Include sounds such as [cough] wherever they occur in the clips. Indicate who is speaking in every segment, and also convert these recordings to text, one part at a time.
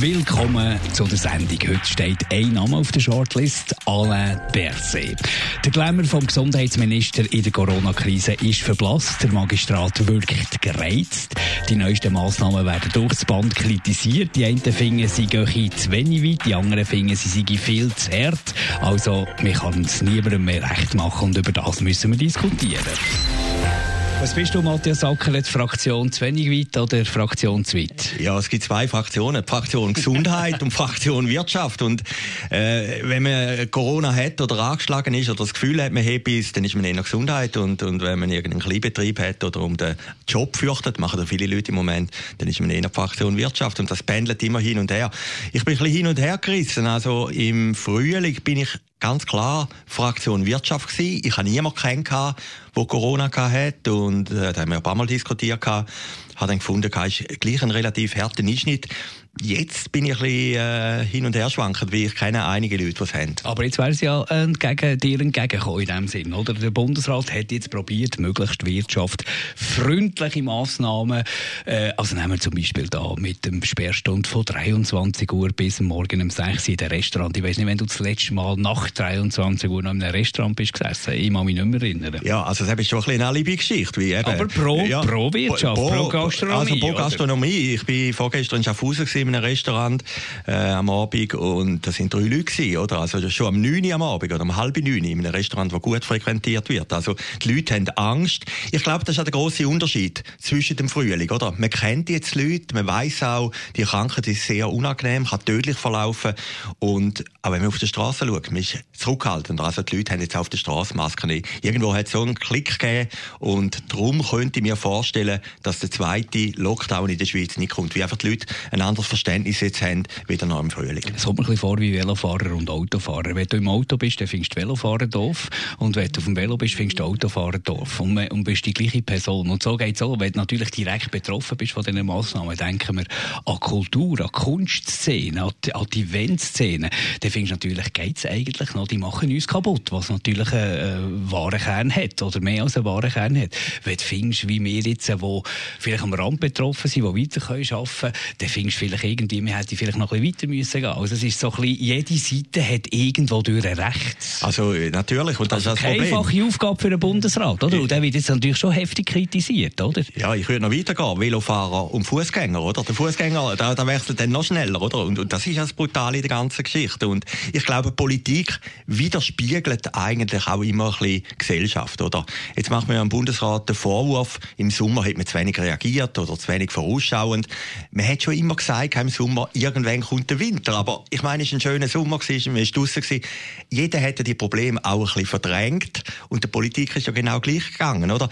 Speaker 1: Willkommen zu der Sendung. Heute steht ein Name auf der Shortlist, Alain Berset. Der Glamour vom Gesundheitsminister in der Corona-Krise ist verblasst. Der Magistrat wirkt gereizt. Die neuesten Massnahmen werden durchs Band kritisiert. Die einen finden, sie gehen zu wenig weit, die anderen finden, sie seien viel zu hart. Also, wir können es niemandem mehr recht machen und über das müssen wir diskutieren. Was bist du, Matthias Ackeret, Fraktion zu wenig weit oder Fraktion zu weit?
Speaker 2: Ja, es gibt zwei Fraktionen, die Fraktion Gesundheit und Fraktion Wirtschaft. Und äh, wenn man Corona hat oder angeschlagen ist oder das Gefühl hat, man hat es, dann ist man eher Gesundheit. Und, und wenn man irgendeinen Kleinbetrieb hat oder um den Job fürchtet, machen da viele Leute im Moment, dann ist man eher Fraktion Wirtschaft. Und das pendelt immer hin und her. Ich bin ein bisschen hin und her gerissen. Also im Frühling bin ich ganz klar Fraktion Wirtschaft gewesen. Ich habe niemanden kennengelernt, der Corona hatte und äh, da haben wir ein paar Mal diskutiert. Habe dann gefunden, es ist gleich ein relativ harter Einschnitt. Jetzt bin ich ein bisschen äh, hin und her schwankend, weil ich kenne einige Leute, die es haben.
Speaker 1: Aber jetzt wäre es ja entgegen, dir entgegengekommen in dem Sinn, oder? Der Bundesrat hat jetzt probiert, möglichst Wirtschaft freundliche Massnahmen, äh, also nehmen wir zum Beispiel da mit dem Sperrstund von 23 Uhr bis morgen um 6 Uhr in der Restaurant. Ich weiß nicht, wenn du das letzte Mal nach 23 Uhr noch in einem Restaurant bist gesessen, ich kann mich nicht mehr erinnern.
Speaker 2: Ja, also das ist schon ein eine Alibi-Geschichte.
Speaker 1: Aber pro, ja, pro Wirtschaft, pro, pro Gastronomie.
Speaker 2: Also pro Gastronomie. Oder? Ich war vorgestern in Schaffhausen in einem Restaurant äh, am Abend und das sind drei Leute gewesen, oder? Also schon am 9 Uhr am Abend oder um halb 9 Uhr in einem Restaurant, das gut frequentiert wird. Also die Leute haben Angst. Ich glaube, das ist auch der grosse Unterschied zwischen dem Frühling, oder? Man kennt jetzt die Leute, man weiß auch, die Krankheit ist sehr unangenehm, kann tödlich verlaufen und auch wenn man auf der Straße schaut, man ist zurückhaltend. Also die Leute haben jetzt auf der Straße Masken nicht. Irgendwo hat so einen Klick gegeben und darum könnte ich mir vorstellen, dass der zweite Lockdown in der Schweiz nicht kommt, wie einfach die Leute ein anderes Verständnis jetzt haben, wieder nach dem Frühling.
Speaker 1: Es kommt mir ein bisschen vor wie Velofahrer und Autofahrer. Wenn du im Auto bist, dann findest du Velofahrer doof. Und wenn du auf dem Velo bist, findest du Autofahrer doof. Und, und bist die gleiche Person. Und so geht es auch. Wenn du natürlich direkt betroffen bist von diesen Massnahmen, denken wir an Kultur, an Kunstszene, an die, Eventszene. Dann findest du natürlich, geht es eigentlich noch, die machen uns kaputt, was natürlich einen äh, wahren Kern hat. Oder mehr als einen wahren Kern hat. Wenn du findest, wie wir jetzt, die vielleicht am Rand betroffen sind, die weiter können arbeiten können, dann findest du vielleicht irgendwie, wir hätten vielleicht noch ein bisschen weiter müssen gehen. Also es ist so ein bisschen, jede Seite hat irgendwo durch ein Recht.
Speaker 2: Also äh, natürlich, und das also ist das Problem.
Speaker 1: einfache Aufgabe für den Bundesrat, oder? Und der wird jetzt natürlich schon heftig kritisiert, oder?
Speaker 2: Ja, ich würde noch weitergehen. Velofahrer und Fußgänger, oder? Der Fußgänger, da, da wechselt dann noch schneller, oder? Und, und das ist das Brutale in der ganzen Geschichte. Und ich glaube, Politik widerspiegelt eigentlich auch immer ein bisschen Gesellschaft, oder? Jetzt macht man ja im Bundesrat den Vorwurf, im Sommer hat man zu wenig reagiert oder zu wenig vorausschauend. Man hat schon immer gesagt, im Sommer, irgendwann kommt der Winter. Aber ich meine, es war ein schöner Sommer, gewesen, man war draussen. Jeder hätte die Probleme auch ein bisschen verdrängt. Und der Politik ist ja genau gleich gegangen, oder?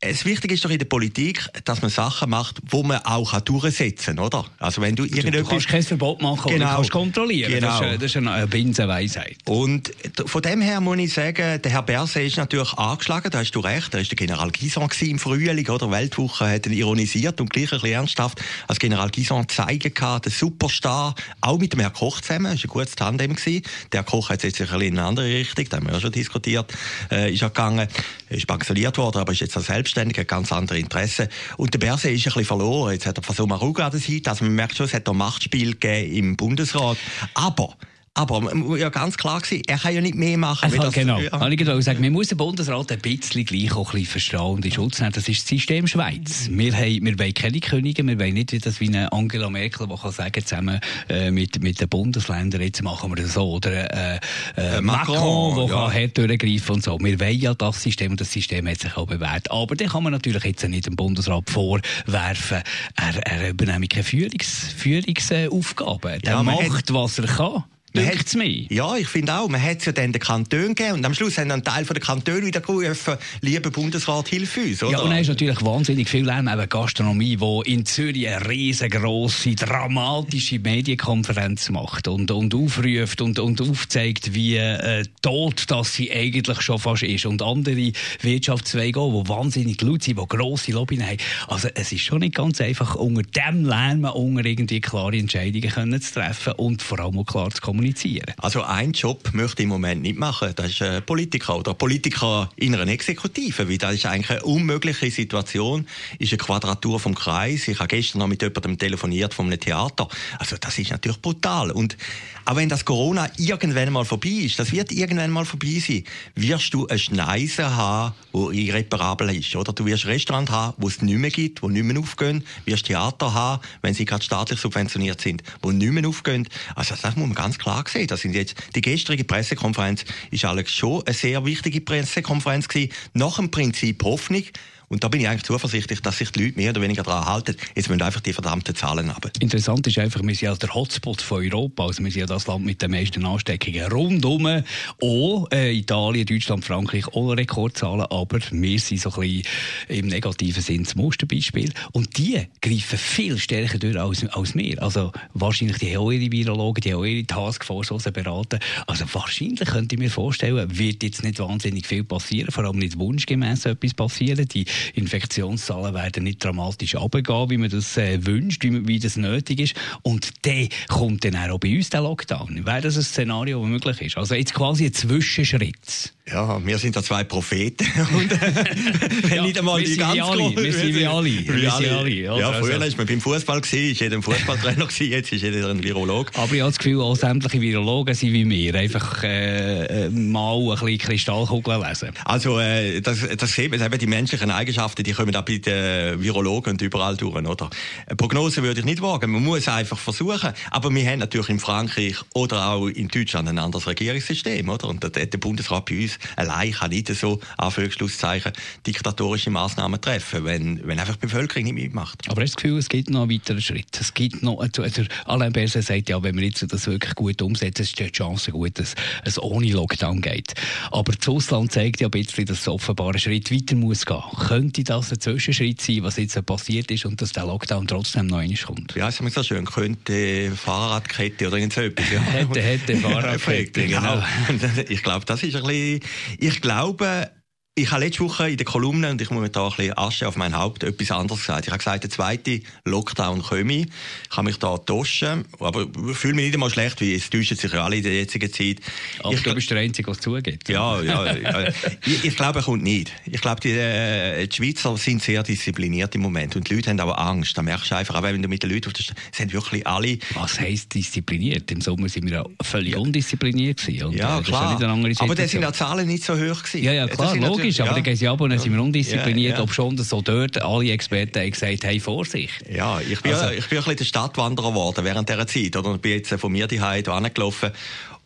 Speaker 2: Es Wichtige ist doch in der Politik, dass man Sachen macht, wo man auch durchsetzen kann, oder?
Speaker 1: Also wenn du, du kannst kein Verbot machen, genau. du kannst kontrollieren. Genau. Das ist, eine Binsenweisheit.
Speaker 2: Und von dem her muss ich sagen, der Herr Berset ist natürlich angeschlagen, da hast du recht. Er war der General Gison im Frühling, oder? Weltwoche hat ihn ironisiert und gleich ein bisschen ernsthaft als General Gison zeigen kann, der Superstar, auch mit dem Herrn Koch zusammen, das war ein gutes Tandem. Gewesen. Der Herr Koch hat jetzt ein in eine andere Richtung, da haben wir ja schon diskutiert, äh, ist er gegangen, ist pensioniert worden, aber ist jetzt auch selbstständig, hat ganz andere Interessen. Und der Berset ist ein bisschen verloren. Jetzt hat er Faso Maruga an der Seite, also man merkt schon, es hat ein Machtspiel gegeben im Bundesrat. Aber aber ja ganz klar sein, er kann ja nicht mehr machen.
Speaker 1: Einfach, das, genau. Ja. Ich genau sagen, man muss den Bundesrat ein bisschen gleich auch ein bisschen verstehen und in Schutz nehmen. Das ist das System Schweiz. Wir, haben, wir wollen keine Könige, wir wollen nicht das wie eine Angela Merkel, die kann sagen, zusammen äh, mit, mit den Bundesländern, jetzt machen wir das so. Oder äh, äh, äh Macron, der ja. kann hart durchgreifen und so. Wir wollen ja das System und das System hat sich auch bewährt. Aber dann kann man natürlich jetzt nicht dem Bundesrat vorwerfen, er, er übernimmt keine Führungs, Führungsaufgaben. Er ja, macht, was er kann. Dünkt's mir.
Speaker 2: Ja, ich finde auch. Man hat es ja dann den Kanton gegeben und am Schluss haben dann Teil der Kantone wieder gerufen, liebe Bundesrat, hilf uns. Oder?
Speaker 1: Ja, und dann ist natürlich wahnsinnig viel Lärm, eben Gastronomie, die in Zürich eine riesengroße, dramatische Medienkonferenz macht und, und aufruft und, und aufzeigt, wie äh, tot das sie eigentlich schon fast ist. Und andere Wirtschaftszweige auch, die wahnsinnig laut sind, die grosse Lobby haben. Also es ist schon nicht ganz einfach, unter dem Lärm unter irgendwie klare Entscheidungen können zu treffen und vor allem auch klar zu kommunizieren.
Speaker 2: Also ein Job möchte ich im Moment nicht machen, das ist äh, Politiker oder Politiker in einer Exekutive, weil das ist eigentlich eine unmögliche Situation, ist eine Quadratur vom Kreis. Ich habe gestern noch mit jemandem telefoniert vom Theater. Also das ist natürlich brutal und auch wenn das Corona irgendwann mal vorbei ist, das wird irgendwann mal vorbei sein, wirst du eine Schneise haben, die irreparabel ist. Oder du wirst ein Restaurant haben, wo es nicht mehr gibt, wo nicht mehr aufgehen, wirst Theater haben, wenn sie gerade staatlich subventioniert sind, wo nicht mehr aufgehen. Also das muss man ganz klar sehen. Das sind jetzt, die gestrige Pressekonferenz ist allerdings schon eine sehr wichtige Pressekonferenz gewesen, nach dem Prinzip Hoffnung. Und da bin ich eigentlich zuversichtlich, dass sich die Leute mehr oder weniger daran halten. Jetzt müssen einfach die verdammten Zahlen haben.
Speaker 1: Interessant ist einfach, wir sind ja der Hotspot von Europa. Also wir sind ja das Land mit den meisten Ansteckungen rundum. Auch äh, Italien, Deutschland, Frankreich, alle Rekordzahlen. Aber wir sind so ein bisschen im negativen Sinn das Musterbeispiel. Und die greifen viel stärker durch als, als wir. Also wahrscheinlich die haben ihre Virologen, die haben ihre Taskforce beraten. Also wahrscheinlich könnte ich mir vorstellen, wird jetzt nicht wahnsinnig viel passieren, vor allem nicht wunschgemäß etwas passieren. Die Infektionszahlen werden nicht dramatisch runtergehen, wie man das äh, wünscht, wie, wie, das nötig ist. Und dann kommt dann auch bei uns der Lockdown. Wäre das ein Szenario, das möglich ist? Also jetzt quasi ein Zwischenschritt.
Speaker 2: Ja, wir sind da zwei Propheten. [laughs] Und, wenn ja, nicht einmal die ganz
Speaker 1: alle, Wir sind wie alle. Wir
Speaker 2: sind alle. Ja, ja früher also. ist man beim Fußball gewesen, ist jeder ein Fußballtrainer [laughs] gewesen, jetzt ist jeder ein Virolog.
Speaker 1: Aber ich habe das Gefühl, auch sämtliche Virologen sind wie wir. Einfach äh, äh mal ein bisschen Kristallkugeln lesen.
Speaker 2: Also, äh, das, das sehen wir eben die menschlichen Eigenschaften, die kommen auch bei den Virologen und überall durch, oder? Eine Prognose würde ich nicht wagen. Man muss einfach versuchen. Aber wir haben natürlich in Frankreich oder auch in Deutschland ein anderes Regierungssystem, oder? Und der, der Bundesrat bei uns allein kann nicht so, Anführungszeichen, diktatorische Massnahmen treffen, wenn, wenn einfach die Bevölkerung nicht mitmacht.
Speaker 1: Aber hast du das Gefühl, es gibt noch einen weiteren Schritt? Es gibt noch, also Alain Berset sagt ja, wenn wir jetzt das wirklich gut umsetzen, ist die Chance gut, dass es ohne Lockdown geht. Aber das Ausland zeigt ja ein bisschen, dass es offenbar einen Schritt weiter muss gehen. Könnte das ein Zwischenschritt sein, was jetzt passiert ist und dass der Lockdown trotzdem noch einmal kommt?
Speaker 2: Ja, ist so schön. Könnte Fahrradkette oder irgend so etwas. Ja.
Speaker 1: hätte, hätte Fahrradkette, [laughs] genau.
Speaker 2: genau. [laughs] Ich glaube, das ist ein bisschen ich glaube, ich habe letzte Woche in der Kolumne, und ich muss mir da ein bisschen Asche auf mein Haupt, etwas anderes gesagt. Ich habe gesagt, der zweite Lockdown komme. Ich kann mich da tauschen, aber ich fühle mich nicht einmal schlecht, weil es täuschen sich ja alle in der jetzigen Zeit.
Speaker 1: Aber ich, du bist der Einzige, der es zugeht.
Speaker 2: Ja, ja. ja. ich, ich, glaube, er kommt nicht. Ich glaube, die, äh, die, Schweizer sind sehr diszipliniert im Moment und die Leute haben auch Angst. Da merkst du einfach, auch wenn du mit den Leuten auf der Straße, sind wirklich alle...
Speaker 1: Was heisst diszipliniert? Im Sommer sind wir ja völlig undiszipliniert gewesen. Und
Speaker 2: ja, klar. Ja aber da sind die Zahlen nicht so hoch gewesen.
Speaker 1: Ja, ja, klar, logisch logisch, aber dann gehen sie ab und dann sind wir undiszipliniert, ja, ja. ob schon so dort alle Experten haben gesagt, hey, Vorsicht.
Speaker 2: Ja, ich bin, also, ich bin ein bisschen der Stadtwanderer geworden während dieser Zeit. Oder? Ich bin jetzt von mir die Hause angelaufen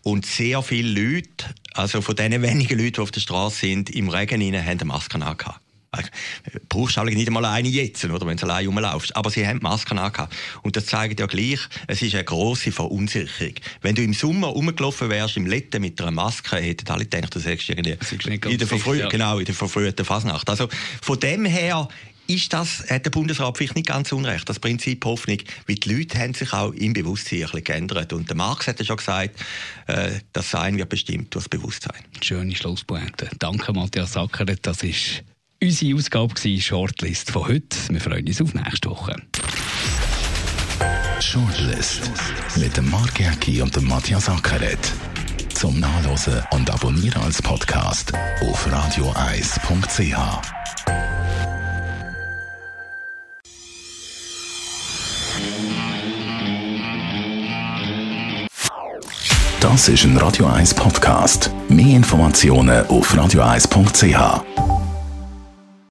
Speaker 2: und sehr viele Leute, also von den wenigen Leuten, die auf der Straße sind, im Regen rein, haben eine Maske angehabt. Du brauchst eigentlich nicht einmal eine jetzt, oder, wenn du allein rumlaufst. Aber sie haben Masken angehabt. Und das zeigt ja gleich, es ist eine grosse Verunsicherung. Wenn du im Sommer rumgelaufen wärst, im Letten mit einer Maske, hätten alle gedacht, du sagst irgendwie in der, Verfrü ja. genau, in der verfrühten Fasnacht. Also, von dem her, ist das, hat der Bundesrat vielleicht nicht ganz unrecht, das Prinzip Hoffnung, weil die Leute haben sich auch im Bewusstsein ein bisschen geändert. Und der Marx hat ja schon gesagt, äh, das Sein wird bestimmt durch das Bewusstsein.
Speaker 1: Schöne Schlusspointe. Danke, Matthias Sackeret. Das ist unsere Ausgabe war Shortlist von heute. Wir freuen uns auf nächste Woche.
Speaker 3: Shortlist mit dem Mark Jäcki und dem Matthias Ackeret. Zum Nachlesen und Abonnieren als Podcast auf radioeis.ch. Das ist ein Radio 1 Podcast. Mehr Informationen auf radioeis.ch.